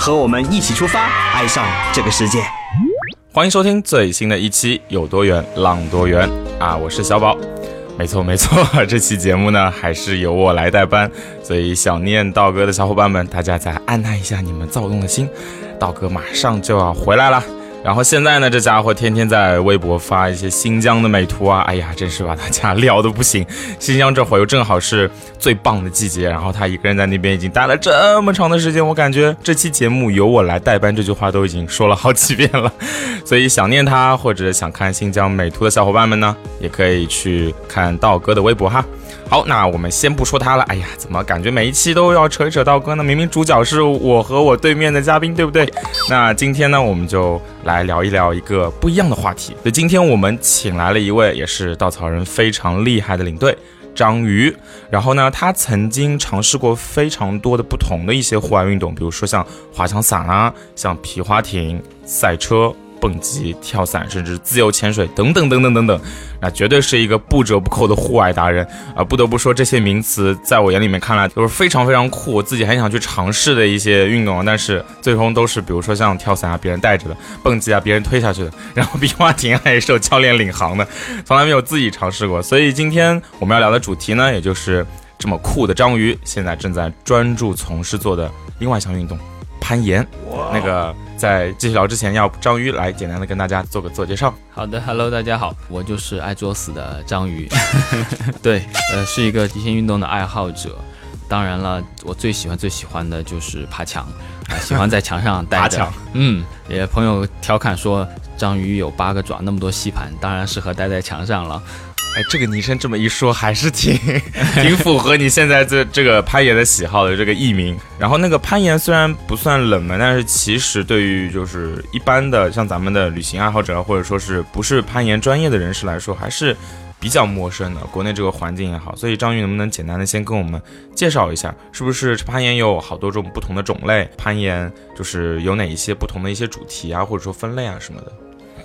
和我们一起出发，爱上这个世界。欢迎收听最新的一期有多远浪多远啊！我是小宝，没错没错，这期节目呢还是由我来代班，所以想念道哥的小伙伴们，大家再按捺一下你们躁动的心，道哥马上就要回来了。然后现在呢，这家伙天天在微博发一些新疆的美图啊，哎呀，真是把大家聊的不行。新疆这会儿又正好是最棒的季节，然后他一个人在那边已经待了这么长的时间，我感觉这期节目由我来代班这句话都已经说了好几遍了。所以想念他或者想看新疆美图的小伙伴们呢，也可以去看道哥的微博哈。好，那我们先不说他了。哎呀，怎么感觉每一期都要扯一扯道哥呢？明明主角是我和我对面的嘉宾，对不对？那今天呢，我们就来聊一聊一个不一样的话题。就今天我们请来了一位也是稻草人非常厉害的领队章鱼。然后呢，他曾经尝试过非常多的不同的一些户外运动，比如说像滑翔伞啊，像皮划艇、赛车。蹦极、跳伞，甚至自由潜水等等等等等等，那绝对是一个不折不扣的户外达人啊！不得不说，这些名词在我眼里面看来都是非常非常酷，我自己很想去尝试的一些运动，但是最终都是比如说像跳伞啊，别人带着的；蹦极啊，别人推下去的；然后皮划艇还是有教练领航的，从来没有自己尝试过。所以今天我们要聊的主题呢，也就是这么酷的章鱼，现在正在专注从事做的另外一项运动——攀岩。那个。在继续聊之前，要章鱼来简单的跟大家做个自我介绍。好的，Hello，大家好，我就是爱作死的章鱼。对，呃，是一个极限运动的爱好者。当然了，我最喜欢最喜欢的就是爬墙，喜欢在墙上待着。嗯，也朋友调侃说，章鱼有八个爪，那么多吸盘，当然适合待在墙上了。哎，这个昵称这么一说，还是挺 挺符合你现在这这个攀岩的喜好的这个艺名。然后那个攀岩虽然不算冷门，但是其实对于就是一般的像咱们的旅行爱好者，或者说是不是攀岩专业的人士来说，还是比较陌生的。国内这个环境也好，所以张宇能不能简单的先跟我们介绍一下，是不是攀岩有好多种不同的种类？攀岩就是有哪一些不同的一些主题啊，或者说分类啊什么的？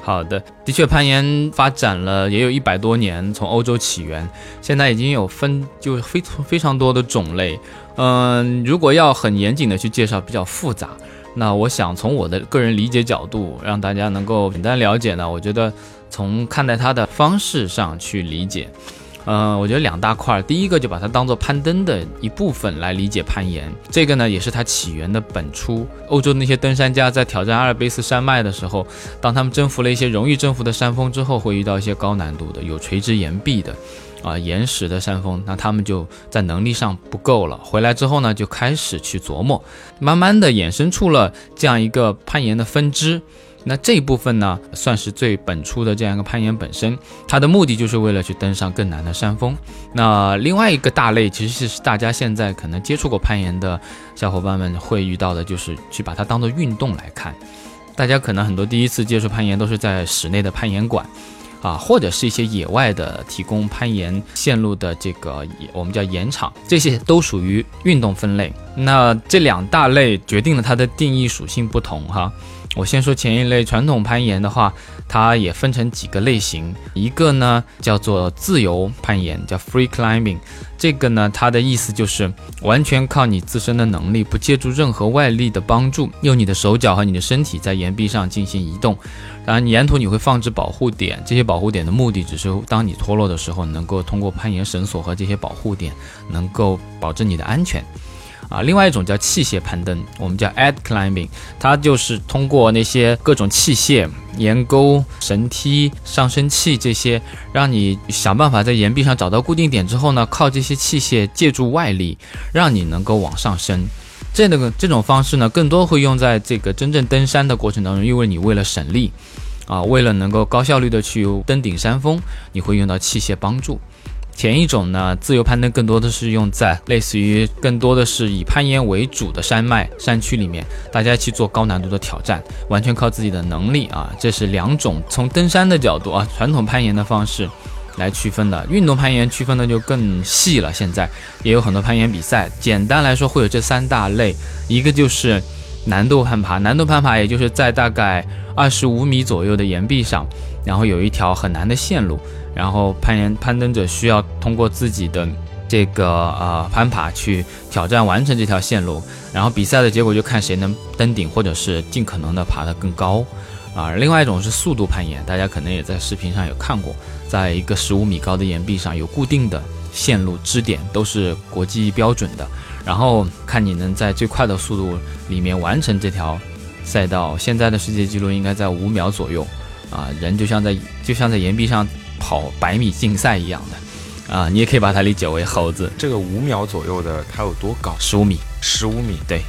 好的，的确，攀岩发展了也有一百多年，从欧洲起源，现在已经有分就非非常多的种类。嗯，如果要很严谨的去介绍，比较复杂。那我想从我的个人理解角度，让大家能够简单了解呢，我觉得从看待它的方式上去理解。嗯，我觉得两大块儿，第一个就把它当做攀登的一部分来理解攀岩，这个呢也是它起源的本初。欧洲那些登山家在挑战阿尔卑斯山脉的时候，当他们征服了一些容易征服的山峰之后，会遇到一些高难度的、有垂直岩壁的，啊岩石的山峰，那他们就在能力上不够了。回来之后呢，就开始去琢磨，慢慢的衍生出了这样一个攀岩的分支。那这一部分呢，算是最本初的这样一个攀岩本身，它的目的就是为了去登上更难的山峰。那另外一个大类，其实是大家现在可能接触过攀岩的小伙伴们会遇到的，就是去把它当做运动来看。大家可能很多第一次接触攀岩都是在室内的攀岩馆，啊，或者是一些野外的提供攀岩线路的这个我们叫岩场，这些都属于运动分类。那这两大类决定了它的定义属性不同，哈。我先说前一类传统攀岩的话，它也分成几个类型。一个呢叫做自由攀岩，叫 free climbing。这个呢，它的意思就是完全靠你自身的能力，不借助任何外力的帮助，用你的手脚和你的身体在岩壁上进行移动。当然，沿途你会放置保护点，这些保护点的目的只是当你脱落的时候，能够通过攀岩绳索和这些保护点，能够保证你的安全。啊，另外一种叫器械攀登，我们叫 ad climbing，它就是通过那些各种器械、岩钩、绳梯、上升器这些，让你想办法在岩壁上找到固定点之后呢，靠这些器械借助外力，让你能够往上升。这个这种方式呢，更多会用在这个真正登山的过程当中，因为你为了省力，啊，为了能够高效率的去登顶山峰，你会用到器械帮助。前一种呢，自由攀登更多的是用在类似于更多的是以攀岩为主的山脉、山区里面，大家去做高难度的挑战，完全靠自己的能力啊。这是两种从登山的角度啊，传统攀岩的方式来区分的。运动攀岩区分的就更细了，现在也有很多攀岩比赛。简单来说，会有这三大类，一个就是难度攀爬，难度攀爬也就是在大概二十五米左右的岩壁上，然后有一条很难的线路。然后攀岩攀登者需要通过自己的这个呃攀爬去挑战完成这条线路，然后比赛的结果就看谁能登顶，或者是尽可能的爬得更高，啊，另外一种是速度攀岩，大家可能也在视频上有看过，在一个十五米高的岩壁上有固定的线路支点，都是国际标准的，然后看你能在最快的速度里面完成这条赛道，现在的世界纪录应该在五秒左右，啊，人就像在就像在岩壁上。跑百米竞赛一样的，啊，你也可以把它理解为猴子。这个五秒左右的，它有多高？十五米，十五米，对，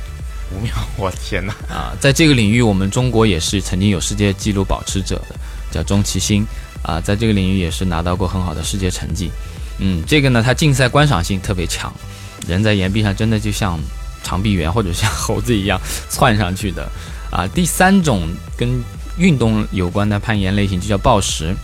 五秒，我天哪！啊，在这个领域，我们中国也是曾经有世界纪录保持者的，叫钟其鑫，啊，在这个领域也是拿到过很好的世界成绩。嗯，这个呢，它竞赛观赏性特别强，人在岩壁上真的就像长臂猿或者像猴子一样窜上去的。啊，第三种跟运动有关的攀岩类型就叫暴石。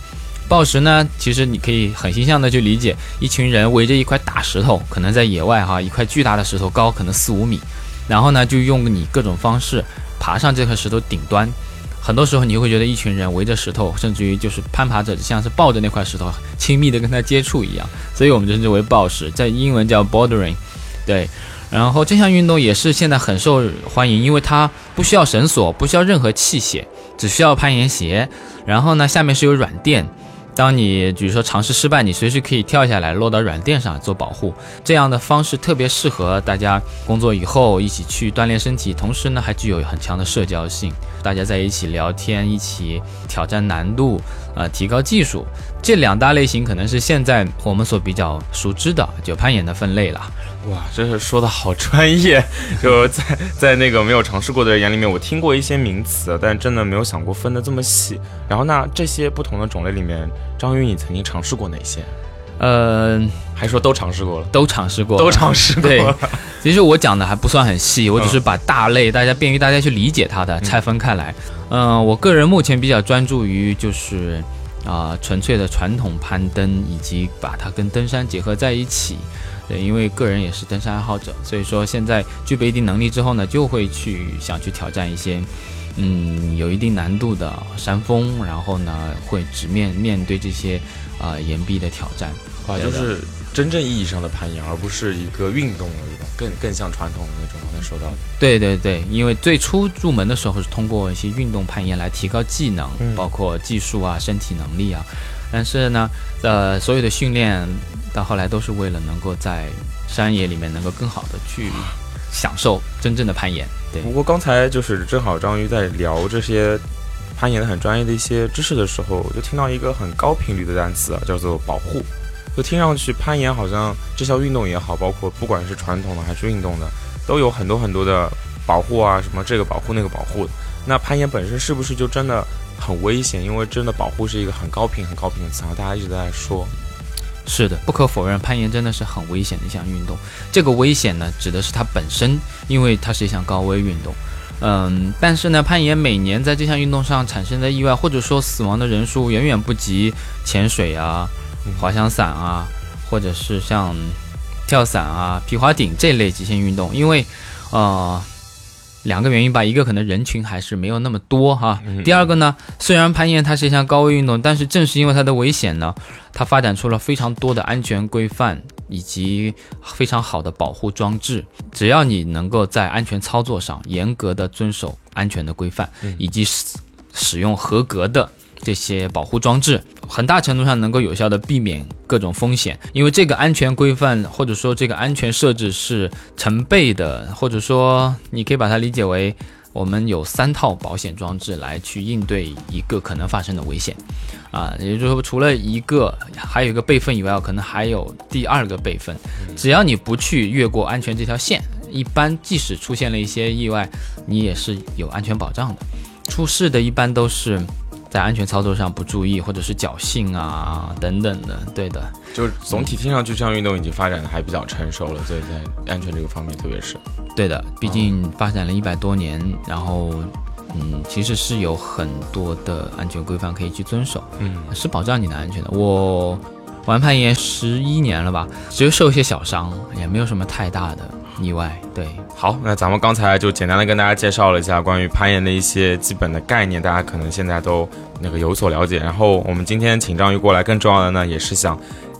抱石呢，其实你可以很形象的去理解，一群人围着一块大石头，可能在野外哈，一块巨大的石头高可能四五米，然后呢就用你各种方式爬上这块石头顶端。很多时候你会觉得一群人围着石头，甚至于就是攀爬者像是抱着那块石头，亲密的跟它接触一样，所以我们称之为抱石，在英文叫 bouldering。对，然后这项运动也是现在很受欢迎，因为它不需要绳索，不需要任何器械，只需要攀岩鞋，然后呢下面是有软垫。当你比如说尝试失败，你随时可以跳下来落到软垫上做保护，这样的方式特别适合大家工作以后一起去锻炼身体，同时呢还具有很强的社交性，大家在一起聊天，一起挑战难度，呃，提高技术，这两大类型可能是现在我们所比较熟知的就攀岩的分类了。哇，真是说的好专业，就在在那个没有尝试过的人眼里面，我听过一些名词，但真的没有想过分的这么细。然后那这些不同的种类里面，张宇，你曾经尝试过哪些？呃，还说都尝试过了，都尝试过，都尝试过。对，其实我讲的还不算很细，我只是把大类大家便于大家去理解它的拆分开来。嗯，我个人目前比较专注于就是啊纯粹的传统攀登，以及把它跟登山结合在一起。对，因为个人也是登山爱好者，所以说现在具备一定能力之后呢，就会去想去挑战一些，嗯，有一定难度的山峰，然后呢，会直面面对这些啊岩壁的挑战，啊，就是真正意义上的攀岩，而不是一个运动的一种，更更像传统的那种。刚才说到的，对对对，因为最初入门的时候是通过一些运动攀岩来提高技能，包括技术啊、身体能力啊，但是呢，呃，所有的训练。到后来都是为了能够在山野里面能够更好的去享受真正的攀岩。对。不过刚才就是正好章鱼在聊这些攀岩的很专业的一些知识的时候，我就听到一个很高频率的单词啊，叫做保护。就听上去攀岩好像这项运动也好，包括不管是传统的还是运动的，都有很多很多的保护啊，什么这个保护那个保护的。那攀岩本身是不是就真的很危险？因为真的保护是一个很高频很高频的词啊，大家一直在说。是的，不可否认，攀岩真的是很危险的一项运动。这个危险呢，指的是它本身，因为它是一项高危运动。嗯，但是呢，攀岩每年在这项运动上产生的意外或者说死亡的人数，远远不及潜水啊、滑翔伞啊，或者是像跳伞啊、皮划艇这类极限运动，因为，呃。两个原因吧，一个可能人群还是没有那么多哈。第二个呢，虽然攀岩它是一项高危运动，但是正是因为它的危险呢，它发展出了非常多的安全规范以及非常好的保护装置。只要你能够在安全操作上严格的遵守安全的规范，以及使使用合格的。这些保护装置很大程度上能够有效的避免各种风险，因为这个安全规范或者说这个安全设置是成倍的，或者说你可以把它理解为我们有三套保险装置来去应对一个可能发生的危险，啊，也就是说除了一个还有一个备份以外，可能还有第二个备份，只要你不去越过安全这条线，一般即使出现了一些意外，你也是有安全保障的。出事的一般都是。在安全操作上不注意，或者是侥幸啊等等的。对的，就是总体听上去这项运动已经发展的还比较成熟了，所以在安全这个方面，特别是对的，毕竟发展了一百多年，然后嗯，其实是有很多的安全规范可以去遵守，嗯，是保障你的安全的。我玩攀岩十一年了吧，只有受一些小伤，也没有什么太大的意外。对，好，那咱们刚才就简单的跟大家介绍了一下关于攀岩的一些基本的概念，大家可能现在都那个有所了解。然后我们今天请章鱼过来，更重要的呢，也是想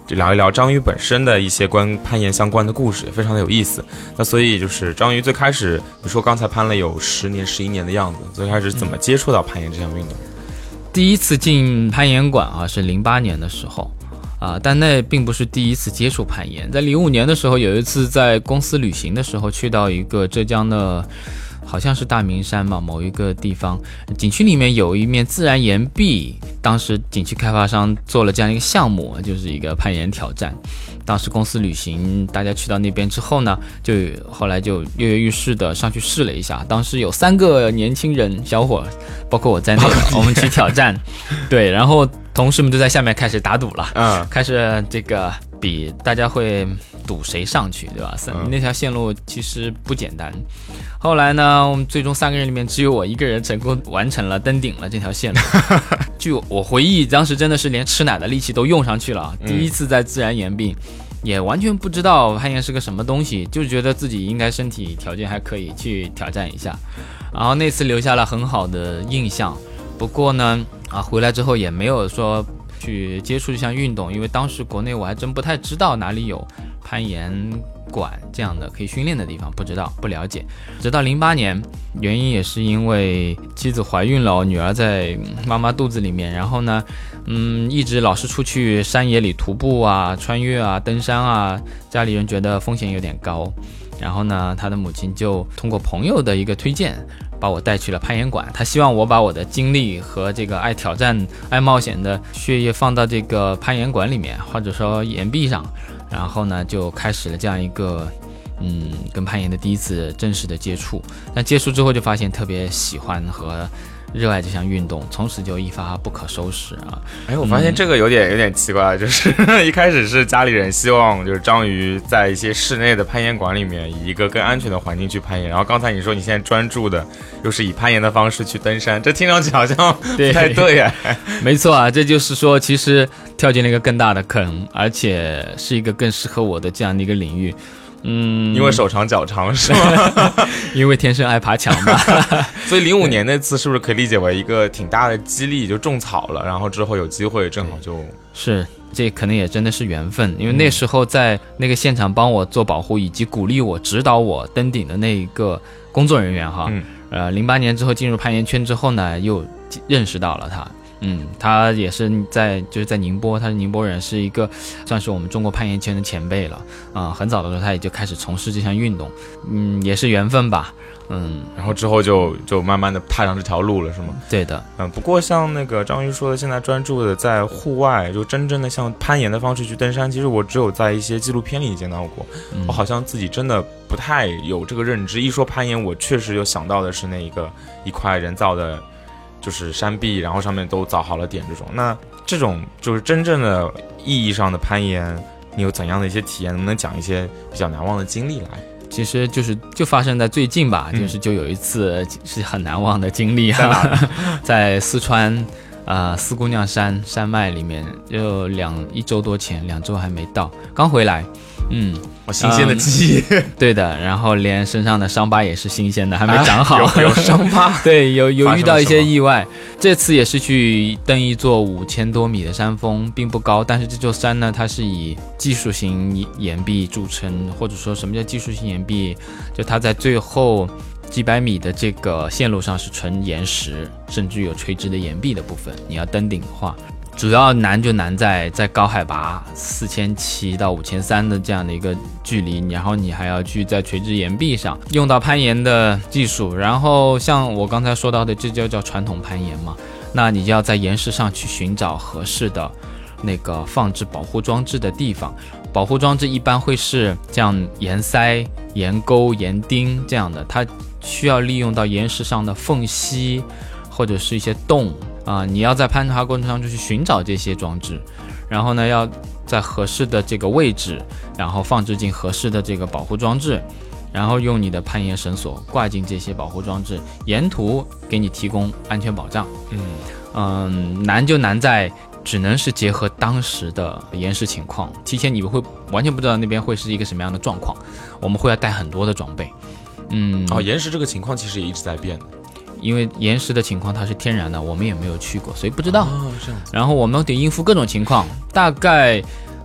聊一聊章鱼本身的一些关攀岩相关的故事，也非常的有意思。那所以就是章鱼最开始，你说刚才攀了有十年、十一年的样子，最开始怎么接触到攀岩这项运动？第一次进攀岩馆啊，是零八年的时候。啊，但那并不是第一次接触攀岩。在零五年的时候，有一次在公司旅行的时候，去到一个浙江的，好像是大明山吧，某一个地方景区里面有一面自然岩壁。当时景区开发商做了这样一个项目，就是一个攀岩挑战。当时公司旅行，大家去到那边之后呢，就后来就跃跃欲试的上去试了一下。当时有三个年轻人小伙，包括我在内，我们去挑战。对，然后。同事们就在下面开始打赌了，嗯，开始这个比大家会赌谁上去，对吧？三那条线路其实不简单。后来呢，我们最终三个人里面只有我一个人成功完成了登顶了这条线路。据我回忆，当时真的是连吃奶的力气都用上去了。第一次在自然岩壁，也完全不知道攀岩是个什么东西，就觉得自己应该身体条件还可以去挑战一下。然后那次留下了很好的印象。不过呢。啊，回来之后也没有说去接触这项运动，因为当时国内我还真不太知道哪里有攀岩馆这样的可以训练的地方，不知道不了解。直到零八年，原因也是因为妻子怀孕了，女儿在妈妈肚子里面，然后呢，嗯，一直老是出去山野里徒步啊、穿越啊、登山啊，家里人觉得风险有点高，然后呢，他的母亲就通过朋友的一个推荐。把我带去了攀岩馆，他希望我把我的精力和这个爱挑战、爱冒险的血液放到这个攀岩馆里面，或者说岩壁上，然后呢，就开始了这样一个，嗯，跟攀岩的第一次正式的接触。那接触之后就发现特别喜欢和。热爱这项运动，从此就一发不可收拾啊！哎，我发现这个有点有点奇怪，就是 一开始是家里人希望就是章鱼在一些室内的攀岩馆里面，以一个更安全的环境去攀岩。然后刚才你说你现在专注的又是以攀岩的方式去登山，这听上去好像不太对呀。没错啊，这就是说其实跳进了一个更大的坑，而且是一个更适合我的这样的一个领域。嗯，因为手长脚长是吗？因为天生爱爬墙吧。所以零五年那次是不是可以理解为一个挺大的激励，就种草了，然后之后有机会正好就是这可能也真的是缘分，因为那时候在那个现场帮我做保护以及鼓励我、指导我登顶的那一个工作人员哈，呃，零八年之后进入攀岩圈之后呢，又认识到了他。嗯，他也是在就是在宁波，他是宁波人，是一个算是我们中国攀岩圈的前辈了啊。很早的时候他也就开始从事这项运动，嗯，也是缘分吧。嗯，然后之后就就慢慢的踏上这条路了，是吗？对的。嗯，不过像那个章鱼说的，现在专注的在户外，就真正的像攀岩的方式去登山，其实我只有在一些纪录片里见到过。我好像自己真的不太有这个认知。一说攀岩，我确实有想到的是那一个一块人造的。就是山壁，然后上面都凿好了点这种。那这种就是真正的意义上的攀岩，你有怎样的一些体验？能不能讲一些比较难忘的经历来？其实就是就发生在最近吧，就是就有一次是很难忘的经历哈，在四川啊四姑娘山山脉里面，就两一周多前，两周还没到，刚回来。嗯，新鲜的记忆，对的，然后连身上的伤疤也是新鲜的，还没长好，有有伤疤，对，有有遇到一些意外。这次也是去登一座五千多米的山峰，并不高，但是这座山呢，它是以技术型岩壁著称，或者说什么叫技术型岩壁？就它在最后几百米的这个线路上是纯岩石，甚至有垂直的岩壁的部分。你要登顶的话。主要难就难在在高海拔四千七到五千三的这样的一个距离，然后你还要去在垂直岩壁上用到攀岩的技术，然后像我刚才说到的，这就叫传统攀岩嘛。那你就要在岩石上去寻找合适的那个放置保护装置的地方，保护装置一般会是这样岩塞、岩沟、岩钉这样的，它需要利用到岩石上的缝隙或者是一些洞。啊、你要在攀爬过程当中去寻找这些装置，然后呢，要在合适的这个位置，然后放置进合适的这个保护装置，然后用你的攀岩绳索挂进这些保护装置，沿途给你提供安全保障。嗯，嗯，难就难在只能是结合当时的岩石情况，提前你们会完全不知道那边会是一个什么样的状况，我们会要带很多的装备。嗯，哦，岩石这个情况其实也一直在变的。因为岩石的情况它是天然的，我们也没有去过，所以不知道。哦，这样子。然后我们得应付各种情况，大概，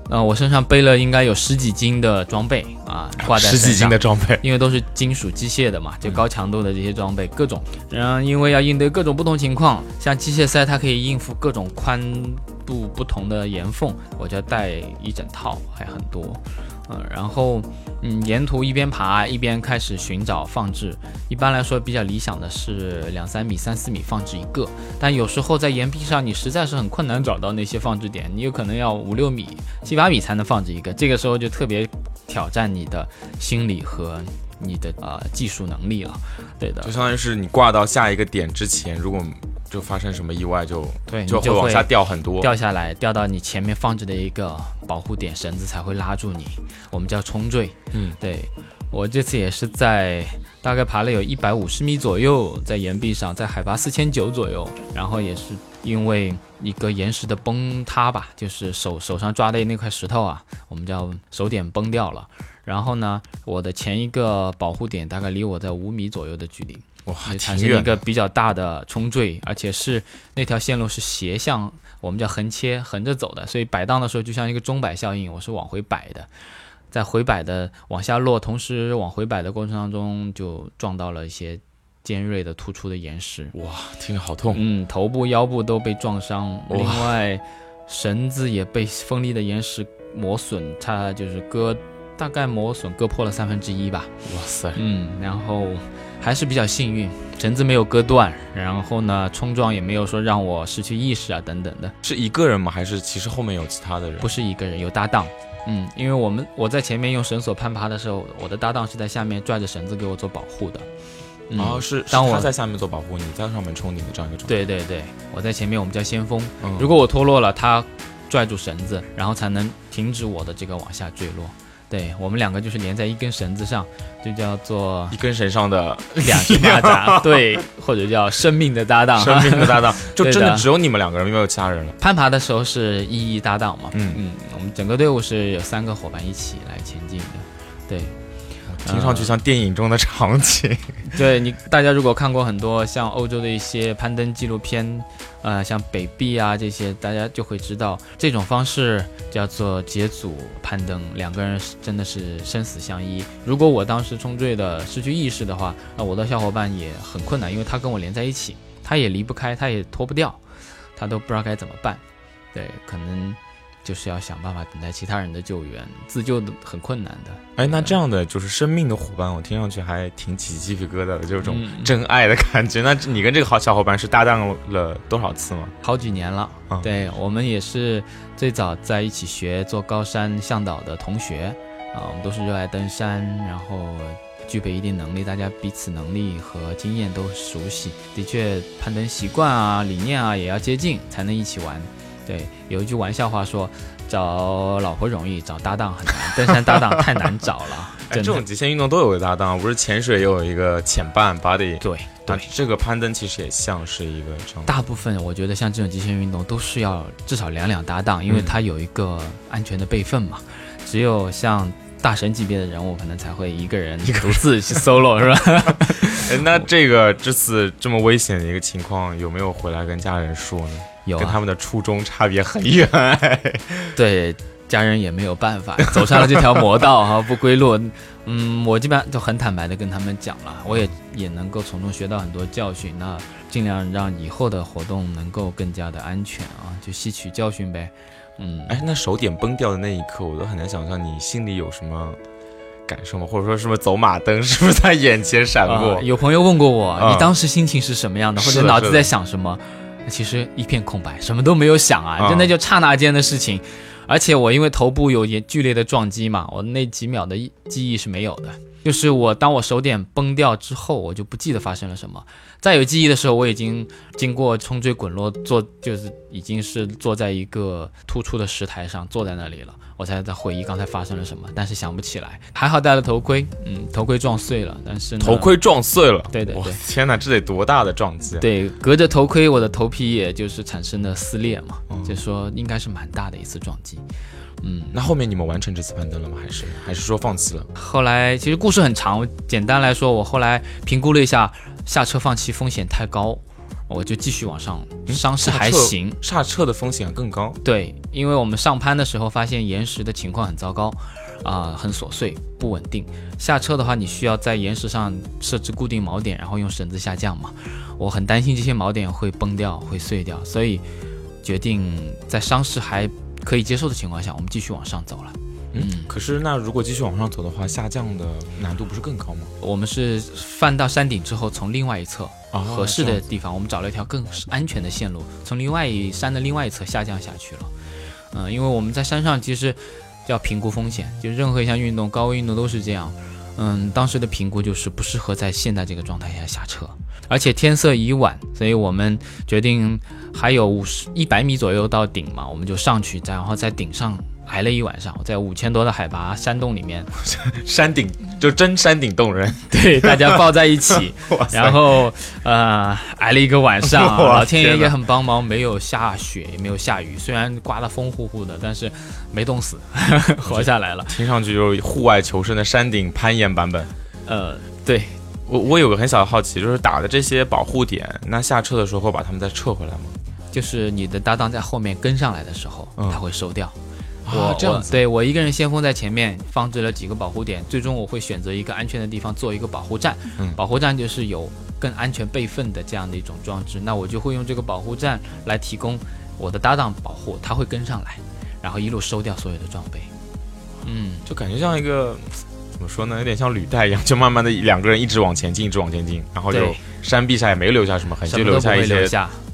呃，我身上背了应该有十几斤的装备啊，挂在十几斤的装备。因为都是金属机械的嘛，就高强度的这些装备各种，然后因为要应对各种不同情况，像机械塞它可以应付各种宽度不同的岩缝，我就要带一整套，还很多，嗯，然后嗯，沿途一边爬一边开始寻找放置，一般来说比较理想的是两三米、三四米放置一个，但有时候在岩壁上你实在是很困难找到那些放置点，你有可能要五六米、七八米才能放置一个，这个时候就特别挑战你的心理和你的呃技术能力了。对的就，相当于是你挂到下一个点之前，如果就发生什么意外就，对，你就会就会往下掉很多。掉下来，掉到你前面放置的一个保护点，绳子才会拉住你，我们叫冲坠。嗯，对我这次也是在大概爬了有一百五十米左右，在岩壁上，在海拔四千九左右，然后也是因为一个岩石的崩塌吧，就是手手上抓的那块石头啊，我们叫手点崩掉了。然后呢，我的前一个保护点大概离我在五米左右的距离，产生一个比较大的冲坠，而且是那条线路是斜向，我们叫横切，横着走的，所以摆荡的时候就像一个钟摆效应，我是往回摆的，在回摆的往下落，同时往回摆的过程当中就撞到了一些尖锐的突出的岩石，哇，听着好痛。嗯，头部、腰部都被撞伤，另外绳子也被锋利的岩石磨损，它就是割，大概磨损割破了三分之一吧。哇塞，嗯，然后还是比较幸运，绳子没有割断，然后呢，冲撞也没有说让我失去意识啊等等的，是一个人吗？还是其实后面有其他的人？不是一个人，有搭档。嗯，因为我们我在前面用绳索攀爬的时候，我的搭档是在下面拽着绳子给我做保护的。嗯、哦，是是当我他在下面做保护，你在上面冲顶的这样一个状态。对对对，我在前面，我们叫先锋。嗯，如果我脱落了，他拽住绳子，然后才能停止我的这个往下坠落。对我们两个就是连在一根绳子上，就叫做一根绳上的两只蚂蚱，对，或者叫生命的搭档。生命的搭档，就真的只有你们两个人，没有其他人了。攀爬的时候是一一搭档嘛，嗯嗯，我们整个队伍是有三个伙伴一起来前进的。对，听上去像电影中的场景。对你大家如果看过很多像欧洲的一些攀登纪录片，呃，像北壁啊这些，大家就会知道这种方式叫做结组攀登，两个人真的是生死相依。如果我当时冲坠的失去意识的话，那我的小伙伴也很困难，因为他跟我连在一起，他也离不开，他也脱不掉，他都不知道该怎么办。对，可能就是要想办法等待其他人的救援，自救的很困难的。哎，那这样的就是生命的伙伴，我听上去还挺起鸡皮疙瘩的，就有种嗯真爱的感觉。那你跟这个好小伙伴是搭档了多少次吗？好几年了。啊对我们也是最早在一起学做高山向导的同学啊，我们都是热爱登山，然后具备一定能力，大家彼此能力和经验都熟悉。的确，攀登习惯啊、理念啊也要接近，才能一起玩。对，有一句玩笑话说，找老婆容易，找搭档很难，登山搭档太难找了，哎，这种。极限运动都有个搭档，不是潜水也有一个潜伴 buddy。对那对，这个攀登其实也像是一个这样。大部分我觉得像这种极限运动都是要至少两两搭档，因为嗯它有一个安全的备份嘛。只有像大神级别的人物，可能才会一个人独自去 solo 是吧？哎，那这个这次这么危险的一个情况，有没有回来跟家人说呢？有啊，跟他们的初衷差别很远。哎 对家人也没有办法，走上了这条魔道哈，不归路。嗯，我基本上就很坦白的跟他们讲了，我也也能够从中学到很多教训，那尽量让以后的活动能够更加的安全啊，就吸取教训呗。嗯，哎，那手点崩掉的那一刻，我都很难想象你心里有什么感受吗？或者说是不是走马灯，是不是在眼前闪过？啊有朋友问过我，啊你当时心情是什么样的，或者脑子在想什么？其实一片空白，什么都没有想啊，啊真的就刹那间的事情。而且我因为头部有也剧烈的撞击嘛，我那几秒的记忆是没有的。就是我当我手点崩掉之后，我就不记得发生了什么。再有记忆的时候，我已经经过冲坠滚落，坐就是已经是坐在一个突出的石台上，坐在那里了。我才在回忆刚才发生了什么，但是想不起来。还好戴了头盔，嗯，头盔撞碎了，但是头盔撞碎了。对对对，天哪，这得多大的撞击？啊对，隔着头盔，我的头皮也就是产生了撕裂嘛，就说应该是蛮大的一次撞击。嗯，那后面你们完成这次攀登了吗？还是还是说放弃了？后来其实故事很长，简单来说，我后来评估了一下，下车放弃风险太高，我就继续往上，伤势还行。下撤的风险更高。对，因为我们上攀的时候发现岩石的情况很糟糕，啊，很琐碎不稳定。下车的话，你需要在岩石上设置固定锚点，然后用绳子下降嘛。我很担心这些锚点会崩掉、会碎掉，所以决定在伤势还。可以接受的情况下，我们继续往上走了。嗯，可是那如果继续往上走的话，下降的难度不是更高吗？我们是翻到山顶之后，从另外一侧合适的地方，我们找了一条更安全的线路，从另外一山的另外一侧下降下去了。嗯，因为我们在山上其实要评估风险，就任何一项运动，高危运动都是这样。嗯，当时的评估就是不适合在现在这个状态下下车，而且天色已晚，所以我们决定还有五十一百米左右到顶嘛，我们就上去，然后在顶上。挨了一晚上，在五千多的海拔山洞里面，山顶就真山顶洞人，对，大家抱在一起，然后呃挨了一个晚上，老天爷也很帮忙，没有下雪，也没有下雨，虽然刮得风呼呼的，但是没冻死，活下来了。听上去就是户外求生的山顶攀岩版本。呃，对我我有个很小的好奇，就是打的这些保护点，那下车的时候会把他们再撤回来吗？就是你的搭档在后面跟上来的时候，他会收掉。我这样子，对我一个人先锋在前面放置了几个保护点，最终我会选择一个安全的地方做一个保护站。嗯，保护站就是有更安全备份的这样的一种装置，那我就会用这个保护站来提供我的搭档保护，他会跟上来，然后一路收掉所有的装备。嗯，就感觉像一个怎么说呢，有点像履带一样，就慢慢的两个人一直往前进，一直往前进，然后就山壁上也没留下什么痕迹，就留下一些。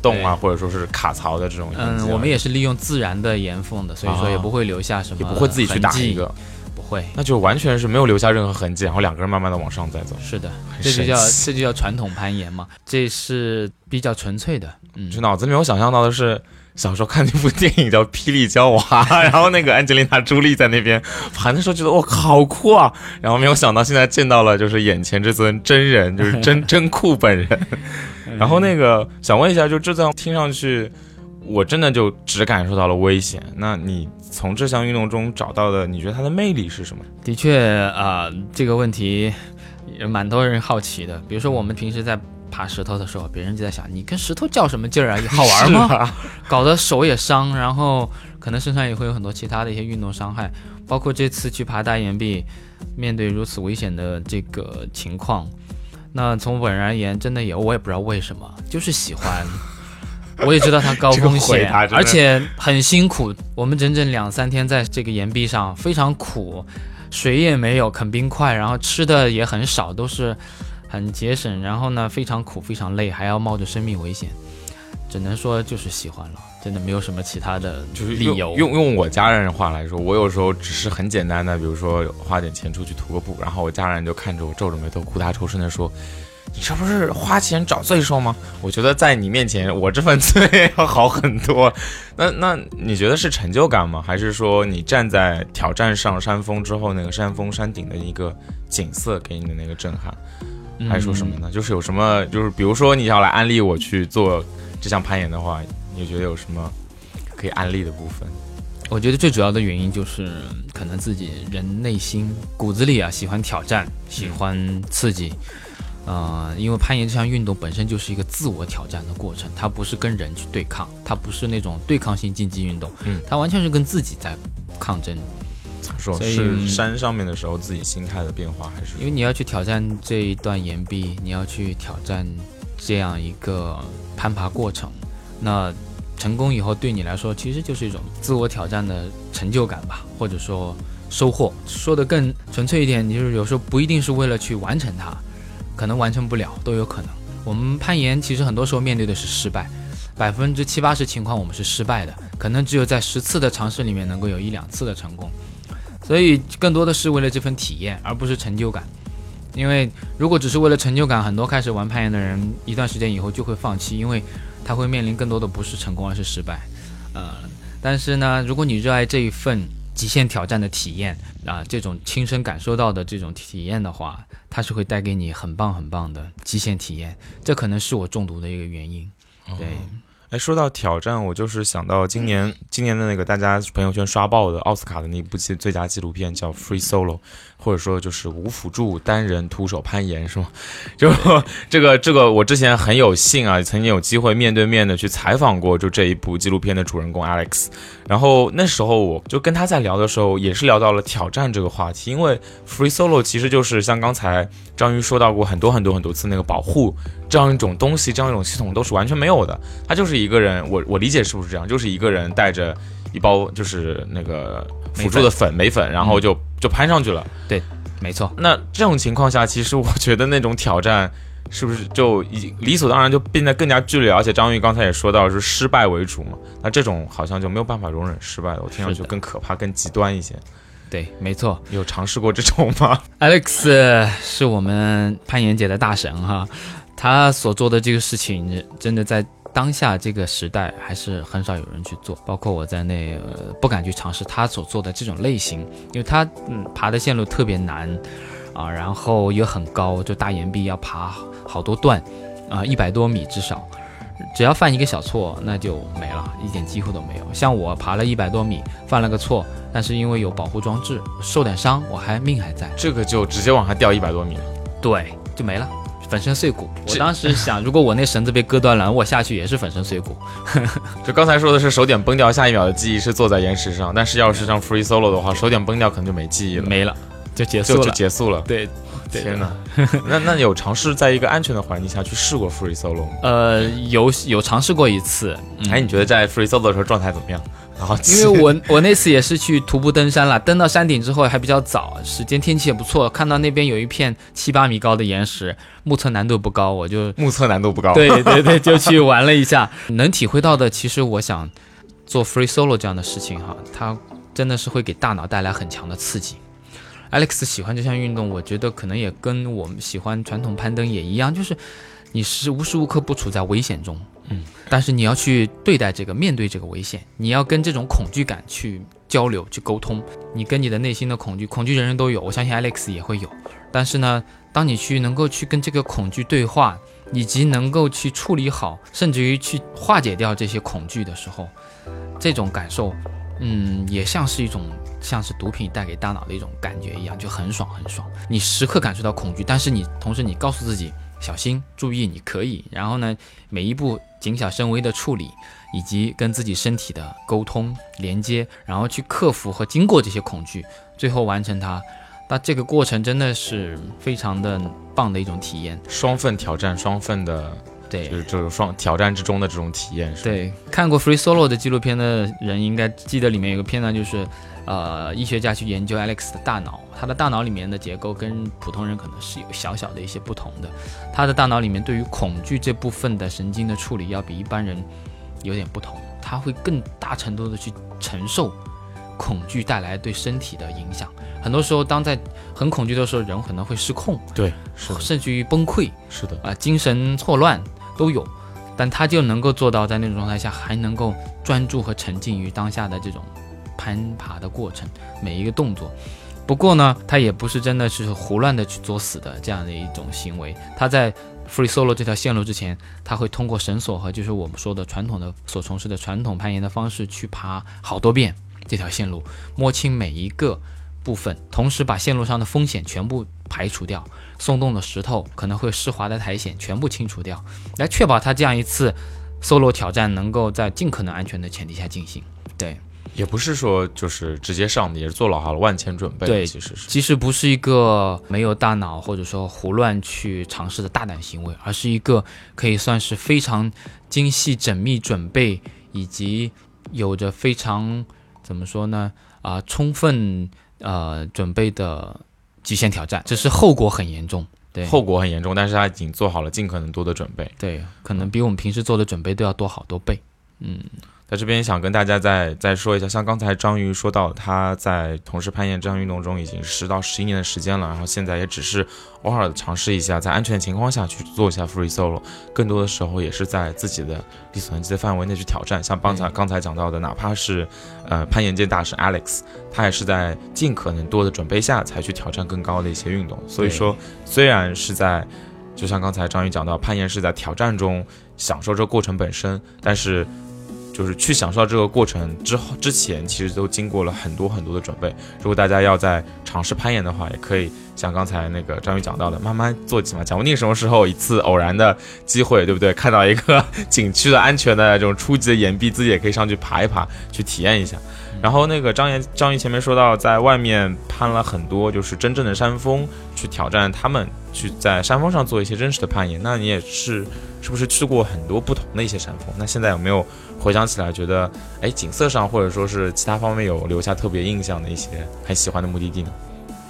洞啊，或者说是卡槽的这种，嗯，我们也是利用自然的岩缝的，所以说也不会留下什么，也不会自己去打一个，不会，那就完全是没有留下任何痕迹，然后两个人慢慢的往上再走。是的，这就叫这就叫传统攀岩嘛，这是比较纯粹的。嗯，就脑子里面我想象到的是小时候看那部电影叫《霹雳娇娃》，然后那个安吉丽娜·朱莉在那边盘的时候觉得哇好酷啊，然后没有想到现在见到了就是眼前这尊真人，就是真 真酷本人。然后那个想问一下，就这样听上去，我真的就只感受到了危险。那你从这项运动中找到的，你觉得它的魅力是什么？的确啊，这个问题也蛮多人好奇的。比如说我们平时在爬石头的时候，别人就在想，你跟石头较什么劲儿啊？好玩吗？搞得手也伤，然后可能身上也会有很多其他的一些运动伤害。包括这次去爬大岩壁，面对如此危险的这个情况。那从本人而言，真的也我也不知道为什么，就是喜欢。我也知道它高风险，而且很辛苦。我们整整两三天在这个岩壁上，非常苦，水也没有，啃冰块，然后吃的也很少，都是很节省。然后呢，非常苦，非常累，还要冒着生命危险，只能说就是喜欢了。真的没有什么其他的，就是理由。用用我家人的话来说，我有时候只是很简单的，比如说花点钱出去徒个步，然后我家人就看着我皱着眉头，苦大仇深的说：“你这不是花钱找罪受吗？”我觉得在你面前，我这份罪 要好很多。那那你觉得是成就感吗？还是说你站在挑战上山峰之后，那个山峰山顶的一个景色给你的那个震撼？还是说什么呢？就是有什么？就是比如说你要来安利我去做这项攀岩的话。你觉得有什么可以安利的部分？我觉得最主要的原因就是，可能自己人内心骨子里啊喜欢挑战，喜欢刺激，呃，因为攀岩这项运动本身就是一个自我挑战的过程，它不是跟人去对抗，它不是那种对抗性竞技运动，嗯，它完全是跟自己在抗争。说是山上面的时候自己心态的变化，还是因为你要去挑战这一段岩壁，你要去挑战这样一个攀爬过程。那成功以后对你来说，其实就是一种自我挑战的成就感吧，或者说收获。说的更纯粹一点，你就是有时候不一定是为了去完成它，可能完成不了都有可能。我们攀岩其实很多时候面对的是失败，百分之七八十情况我们是失败的，可能只有在十次的尝试里面能够有一两次的成功。所以更多的是为了这份体验，而不是成就感。因为如果只是为了成就感，很多开始玩攀岩的人一段时间以后就会放弃，因为他会面临更多的不是成功而是失败。呃，但是呢，如果你热爱这一份极限挑战的体验啊，这种亲身感受到的这种体验的话，它是会带给你很棒很棒的极限体验。这可能是我中毒的一个原因。对。哎，说到挑战，我就是想到今年今年的那个大家朋友圈刷爆的奥斯卡的那部纪最佳纪录片叫《Free Solo》，或者说就是无辅助单人徒手攀岩，是吗？就这个这个，我之前很有幸啊，曾经有机会面对面的去采访过就这一部纪录片的主人公 Alex。然后那时候我就跟他在聊的时候，也是聊到了挑战这个话题，因为 Free Solo 其实就是像刚才章鱼说到过很多很多很多次那个保护这样一种东西，这样一种系统都是完全没有的，他就是一个人，我我理解是不是这样？就是一个人带着一包就是那个辅助的粉眉粉，然后就就攀上去了。对，没错。那这种情况下，其实我觉得那种挑战是不是就已理所当然就变得更加剧烈？而且张玉刚才也说到是失败为主嘛，那这种好像就没有办法容忍失败了，我听上去更可怕、更极端一些。对，没错。有尝试过这种吗？Alex 是我们攀岩界的大神哈，他所做的这个事情真的在。当下这个时代还是很少有人去做，包括我在内，呃，不敢去尝试他所做的这种类型，因为他嗯爬的线路特别难，啊，然后也很高，就大岩壁要爬好多段，啊，一百多米至少，只要犯一个小错，那就没了，一点机会都没有。像我爬了一百多米，犯了个错，但是因为有保护装置，受点伤，我还命还在，这个就直接往下掉一百多米，对，就没了。粉身碎骨。我当时想，如果我那绳子被割断了，我下去也是粉身碎骨。就刚才说的是手点崩掉，下一秒的记忆是坐在岩石上。但是要是上 free solo 的话，手点崩掉可能就没记忆了，没了，就结束了，就结束了。对，天哪！那那有尝试在一个安全的环境下去试过 free solo 吗？呃，有有尝试过一次。哎，你觉得在 free solo 的时候状态怎么样？因为我我那次也是去徒步登山了，登到山顶之后还比较早，时间天气也不错，看到那边有一片七八米高的岩石，目测难度不高，我就目测难度不高，对对对，就去玩了一下，能体会到的，其实我想做 free solo 这样的事情哈，它真的是会给大脑带来很强的刺激。Alex 喜欢这项运动，我觉得可能也跟我们喜欢传统攀登也一样，就是你是无时无刻不处在危险中。嗯，但是你要去对待这个，面对这个危险，你要跟这种恐惧感去交流、去沟通。你跟你的内心的恐惧，恐惧人人都有，我相信 Alex 也会有。但是呢，当你去能够去跟这个恐惧对话，以及能够去处理好，甚至于去化解掉这些恐惧的时候，这种感受，嗯，也像是一种像是毒品带给大脑的一种感觉一样，就很爽很爽。你时刻感受到恐惧，但是你同时你告诉自己。小心，注意，你可以。然后呢，每一步谨小慎微的处理，以及跟自己身体的沟通连接，然后去克服和经过这些恐惧，最后完成它。那这个过程真的是非常的棒的一种体验，双份挑战，双份的，对，就是这种双挑战之中的这种体验。是对，看过 Free Solo 的纪录片的人应该记得里面有个片段，就是。呃，医学家去研究 Alex 的大脑，他的大脑里面的结构跟普通人可能是有小小的一些不同的。他的大脑里面对于恐惧这部分的神经的处理要比一般人有点不同，他会更大程度的去承受恐惧带来对身体的影响。很多时候，当在很恐惧的时候，人可能会失控，对，是甚至于崩溃，是的，啊，精神错乱都有。但他就能够做到在那种状态下还能够专注和沉浸于当下的这种。攀爬的过程，每一个动作。不过呢，他也不是真的是胡乱的去作死的这样的一种行为。他在 free solo 这条线路之前，他会通过绳索和就是我们说的传统的所从事的传统攀岩的方式去爬好多遍这条线路，摸清每一个部分，同时把线路上的风险全部排除掉，松动的石头可能会湿滑的苔藓全部清除掉，来确保他这样一次 solo 挑战能够在尽可能安全的前提下进行。对。也不是说就是直接上的，也是做好了万千准备。对，其实是其实不是一个没有大脑或者说胡乱去尝试的大胆行为，而是一个可以算是非常精细缜密准备以及有着非常怎么说呢啊充分呃准备的极限挑战。只是后果很严重，对，后果很严重，但是他已经做好了尽可能多的准备。对，可能比我们平时做的准备都要多好多倍。嗯。在这边想跟大家再再说一下，像刚才章鱼说到，他在从事攀岩这项运动中已经十到十一年的时间了，然后现在也只是偶尔的尝试一下，在安全情况下去做一下 free solo，更多的时候也是在自己的力所能及的范围内去挑战。像刚才刚才讲到的，哪怕是呃攀岩界大神 Alex，他也是在尽可能多的准备下才去挑战更高的一些运动。所以说，虽然是在就像刚才章鱼讲到，攀岩是在挑战中享受这个过程本身，但是。就是去享受这个过程之后，之前其实都经过了很多很多的准备。如果大家要在尝试攀岩的话，也可以像刚才那个张宇讲到的，慢慢做起嘛。讲不定什么时候一次偶然的机会，对不对？看到一个景区的安全的这种初级的岩壁，自己也可以上去爬一爬，去体验一下。然后那个张岩张宇前面说到，在外面攀了很多，就是真正的山峰，去挑战他们去在山峰上做一些真实的攀岩。那你也是是不是去过很多不同的一些山峰？那现在有没有？回想起来，觉得哎，景色上或者说是其他方面有留下特别印象的一些很喜欢的目的地呢？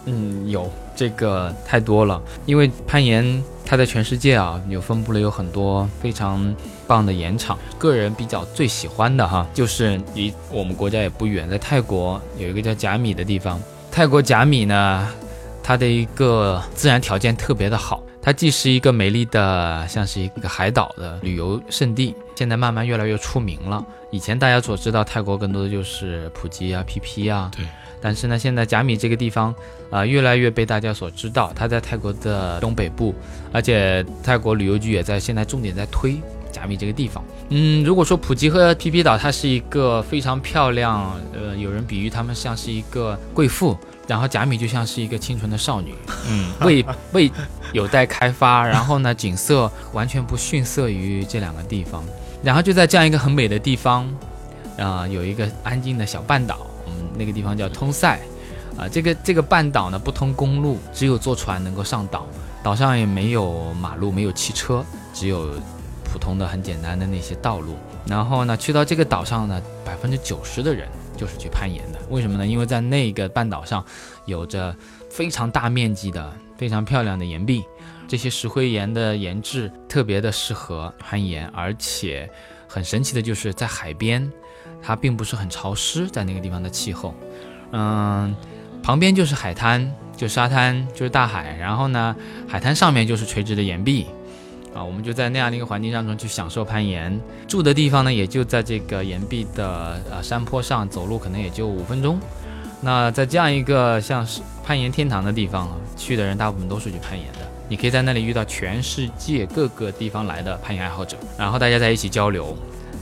嗯，有这个太多了。因为攀岩，它在全世界啊，有分布了有很多非常棒的岩场。个人比较最喜欢的哈，就是离我们国家也不远，在泰国有一个叫甲米的地方。泰国甲米呢，它的一个自然条件特别的好。它既是一个美丽的，像是一个海岛的旅游胜地，现在慢慢越来越出名了。以前大家所知道泰国更多的就是普吉啊、PP 啊，对。但是呢，现在甲米这个地方啊，越来越被大家所知道。它在泰国的东北部，而且泰国旅游局也在现在重点在推甲米这个地方。嗯，如果说普吉和 PP 岛，它是一个非常漂亮，呃，有人比喻他们像是一个贵妇。然后贾米就像是一个清纯的少女，嗯，未未有待开发。然后呢，景色完全不逊色于这两个地方。然后就在这样一个很美的地方，啊，有一个安静的小半岛，嗯，那个地方叫通塞，啊，这个这个半岛呢不通公路，只有坐船能够上岛，岛上也没有马路，没有汽车，只有普通的很简单的那些道路。然后呢，去到这个岛上呢，百分之九十的人。就是去攀岩的，为什么呢？因为在那个半岛上，有着非常大面积的、非常漂亮的岩壁，这些石灰岩的岩质特别的适合攀岩，而且很神奇的就是在海边，它并不是很潮湿，在那个地方的气候，嗯，旁边就是海滩，就沙滩，就是大海，然后呢，海滩上面就是垂直的岩壁。啊，我们就在那样的一个环境当中去享受攀岩，住的地方呢也就在这个岩壁的呃山坡上，走路可能也就五分钟。那在这样一个像是攀岩天堂的地方啊，去的人大部分都是去攀岩的。你可以在那里遇到全世界各个地方来的攀岩爱好者，然后大家在一起交流，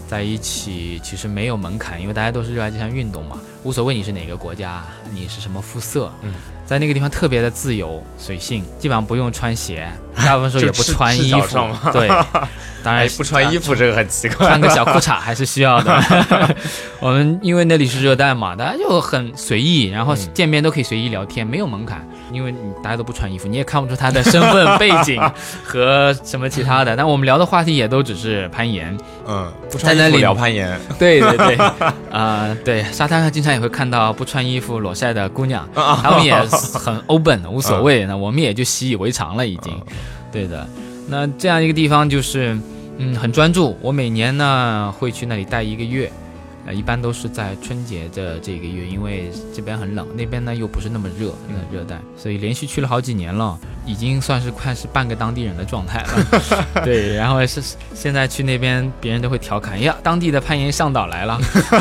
在一起其实没有门槛，因为大家都是热爱这项运动嘛，无所谓你是哪个国家，你是什么肤色，嗯。在那个地方特别的自由随性，基本上不用穿鞋，大部分时候也不穿衣服。对，当然不穿衣服这个很奇怪，穿个小裤衩还是需要的。我们因为那里是热带嘛，大家就很随意，然后见面都可以随意聊天，没有门槛。因为你大家都不穿衣服，你也看不出他的身份背景和什么其他的。但我们聊的话题也都只是攀岩，嗯，不穿衣服聊攀岩。对 对对，啊，对，沙滩上经常也会看到不穿衣服裸晒的姑娘，他们也很 open，无所谓。那我们也就习以为常了，已经。对的，那这样一个地方就是，嗯，很专注。我每年呢会去那里待一个月。呃，一般都是在春节的这个月，因为这边很冷，那边呢又不是那么热，那热带，所以连续去了好几年了，已经算是快是半个当地人的状态了。对，然后是现在去那边，别人都会调侃呀，当地的攀岩向导来了，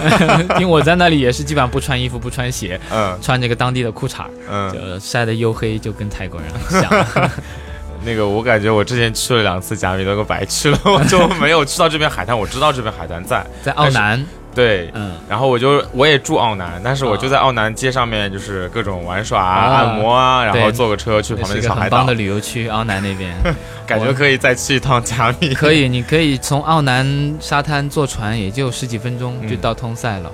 因为我在那里也是基本上不穿衣服、不穿鞋，嗯，穿这个当地的裤衩，嗯，就晒得黝黑，就跟泰国人很像。那个我感觉我之前去了两次甲米，都个白去了，我就没有去到这边海滩。我知道这边海滩在，在澳南。对，嗯，然后我就我也住奥南，但是我就在奥南街上面，就是各种玩耍啊、按摩啊，然后坐个车去旁边小海岛。棒的旅游区，奥南那边，感觉可以再去一趟加密。可以，你可以从奥南沙滩坐船，也就十几分钟就到通塞了。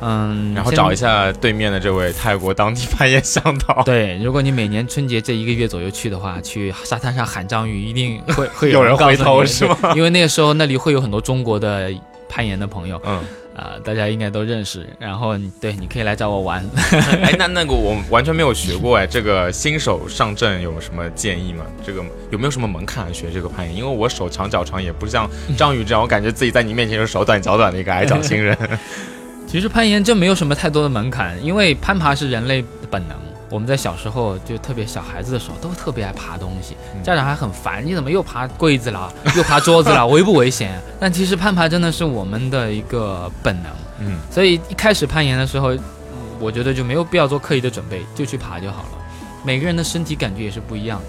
嗯，然后找一下对面的这位泰国当地攀岩向导。对，如果你每年春节这一个月左右去的话，去沙滩上喊章鱼，一定会会有人回头是吗？因为那个时候那里会有很多中国的。攀岩的朋友，嗯，啊、大家应该都认识。然后对，你可以来找我玩。哎，那那个我完全没有学过哎，这个新手上阵有什么建议吗？这个有没有什么门槛学这个攀岩？因为我手长脚长，也不像张宇这样，我感觉自己在你面前是手短脚短的一个矮脚 新人。其实攀岩真没有什么太多的门槛，因为攀爬是人类的本能。我们在小时候就特别小孩子的时候，都特别爱爬东西，家长还很烦，你怎么又爬柜子了，又爬桌子了，危不危险？但其实攀爬真的是我们的一个本能，嗯，所以一开始攀岩的时候，嗯我觉得就没有必要做刻意的准备，就去爬就好了。每个人的身体感觉也是不一样的。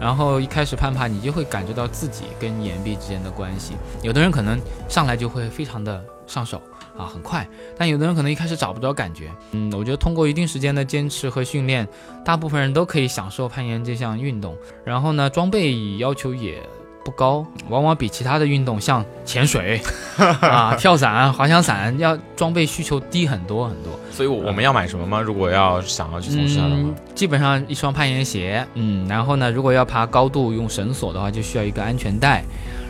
然后一开始攀爬，你就会感觉到自己跟岩壁之间的关系。有的人可能上来就会非常的上手啊，很快；但有的人可能一开始找不着感觉。嗯，我觉得通过一定时间的坚持和训练，大部分人都可以享受攀岩这项运动。然后呢，装备要求也不高，往往比其他的运动像潜水 啊、跳伞、滑翔伞要装备需求低很多很多。所以我我们要买什么吗？如果要想要去从事它的话嗯，，基本上一双攀岩鞋，嗯，然后呢，如果要爬高度用绳索的话，就需要一个安全带，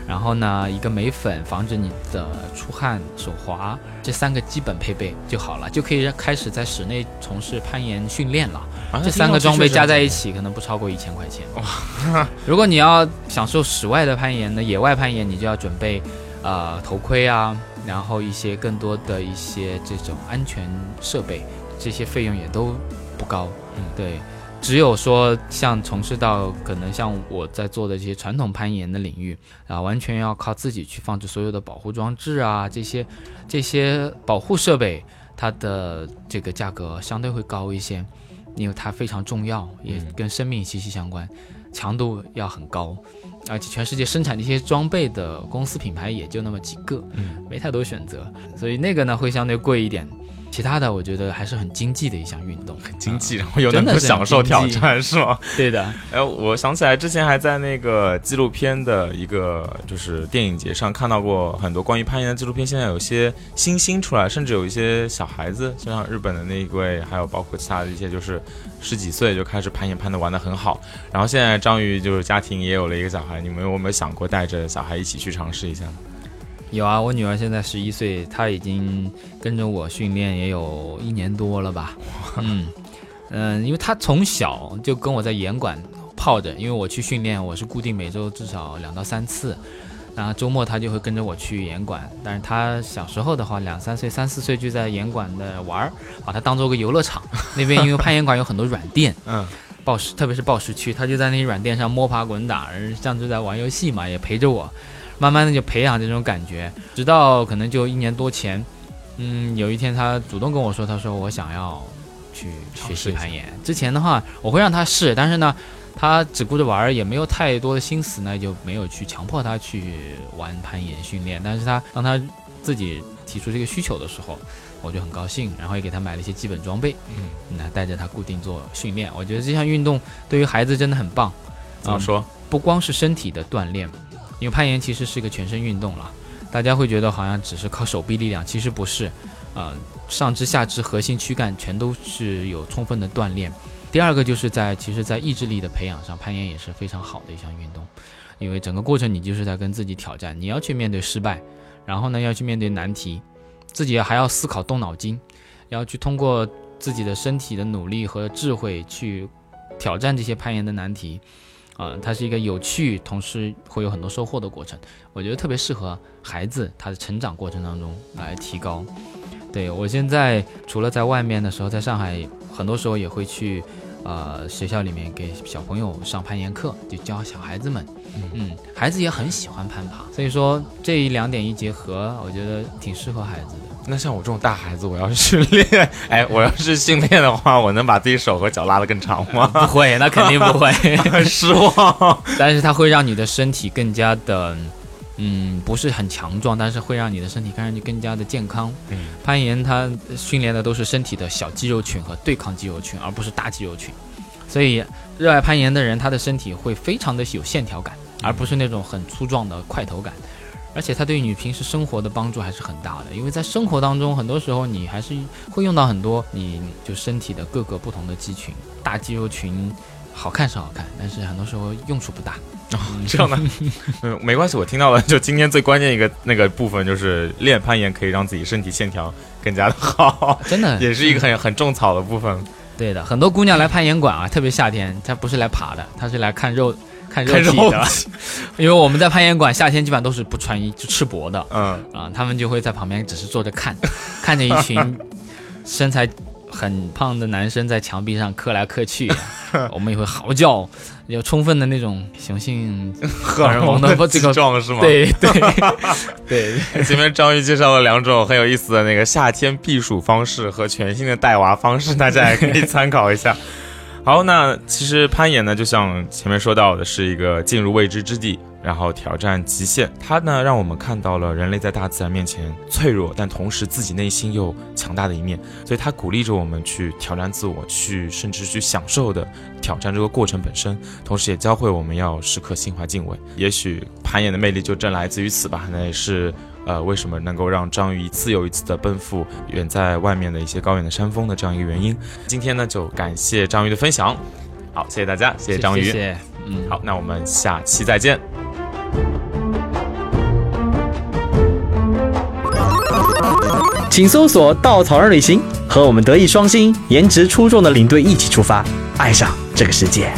然后呢，一个眉粉防止你的出汗、手滑，这三个基本配备就好了，就可以开始在室内从事攀岩训练了。啊这三个装备加在一，起，可能不超过一千块钱。哇！如果你要享受室外的攀岩呢，野外攀岩，你就要准备，呃，头盔啊，然后一些更多的一些这种安全设备，这些费用也都不高。嗯对。只有说像从事到可能像我在做的这些传统攀岩的领域啊，完全要靠自己去放置所有的保护装置啊，这些这些保护设备，它的这个价格相对会高一些。因为它非常重要，也嗯跟生命息息相关，强度要很高，而且全世界生产这些装备的公司品牌也就那么几个，嗯没太多选择，所以那个呢会相对贵一点。其他的我觉得还是很经济的一项运动，很经济，啊然后又能够享受挑战，是吗？对的，哎，我想起来之前还在那个纪录片的一个就是电影节上看到过很多关于攀岩的纪录片。现在有些新星出来，甚至有一些小孩子，就像日本的那一位，还有包括其他的一些，就是十几岁就开始攀岩，攀的玩的很好。然后现在章鱼就是家庭也有了一个小孩，你们有没有想过带着小孩一起去尝试一下？有啊，我女儿现在十一岁，她已经跟着我训练也有一年多了吧。嗯嗯，因为她从小就跟我在岩馆泡着，因为我去训练，我是固定每周至少两到三次，然后周末她就会跟着我去岩馆。但是她小时候的话，两三岁、三四岁就在岩馆的玩儿，把它当做个游乐场。那边因为攀岩馆有很多软垫，嗯，暴石，特别是暴石区，她就在那些软垫上摸爬滚打，像就在玩游戏嘛，也陪着我，慢慢的就培养这种感觉，直到可能就一年多前，嗯，有一天他主动跟我说，他说我想要去学习攀岩。之前的话，我会让他试，但是呢，他只顾着玩，也没有太多的心思呢，就没有去强迫他去玩攀岩训练。但是他当他自己提出这个需求的时候，我就很高兴，然后也给他买了一些基本装备，嗯，那带着他固定做训练。我觉得这项运动对于孩子真的很棒，怎么说？不光是身体的锻炼，因为攀岩其实是一个全身运动了。大家会觉得好像只是靠手臂力量，其实不是，呃，上肢、下肢、核心、躯干全都是有充分的锻炼。第二个就是在其实，在意志力的培养上，攀岩也是非常好的一项运动，因为整个过程你就是在跟自己挑战，你要去面对失败，然后呢要去面对难题，自己还要思考、动脑筋，要去通过自己的身体的努力和智慧去挑战这些攀岩的难题。啊、它是一个有趣，同时会有很多收获的过程。我觉得特别适合孩子他的成长过程当中来提高。对我现在除了在外面的时候，在上海很多时候也会去，呃，学校里面给小朋友上攀岩课，就教小孩子们。嗯，孩子也很喜欢攀爬，所以说这一两点一结合，我觉得挺适合孩子的。那像我这种大孩子，我要是训练，哎，我要是训练的话，我能把自己手和脚拉得更长吗？不会，那肯定不会。失望。但是它会让你的身体更加的，嗯，不是很强壮，但是会让你的身体看上去更加的健康。嗯，攀岩它训练的都是身体的小肌肉群和对抗肌肉群，而不是大肌肉群。所以热爱攀岩的人，他的身体会非常的有线条感，而不是那种很粗壮的块头感。而且它对你平时生活的帮助还是很大的，因为在生活当中，很多时候你还是会用到很多你就身体的各个不同的肌群，大肌肉群，好看是好看，但是很多时候用处不大。这样的，嗯，没关系，我听到了。就今天最关键一个那个部分，就是练攀岩可以让自己身体线条更加的好，真的 也是一个很很种草的部分。对的，很多姑娘来攀岩馆啊，特别夏天，她不是来爬的，她是来看肉、看肉看体的。因为我们在攀岩馆夏天基本上都是不穿衣，就赤膊的嗯，啊，他们就会在旁边只是坐着看，看着一群 身材很胖的男生在墙壁上磕来磕去，我们也会嚎叫，有充分的那种雄性荷尔蒙的这个壮是吗？。对对对，前面章鱼介绍了两种很有意思的那个夏天避暑方式和全新的带娃方式，大家也可以参考一下。好，那其实攀岩呢，就像前面说到的，是一个进入未知之地，然后挑战极限。它呢，让我们看到了人类在大自然面前脆弱，但同时自己内心又强大的一面。所以它鼓励着我们去挑战自我，去甚至去享受的挑战这个过程本身，同时也教会我们要时刻心怀敬畏。也许攀岩的魅力就正来自于此吧，那也是。呃，为什么能够让章鱼一次又一次的奔赴远在外面的一些高远的山峰的这样一个原因？今天呢，就感谢章鱼的分享。好，谢谢大家，谢谢章鱼。谢谢，嗯，好，那我们下期再见。请搜索“稻草人旅行”，和我们德艺双馨、颜值出众的领队一起出发，爱上这个世界。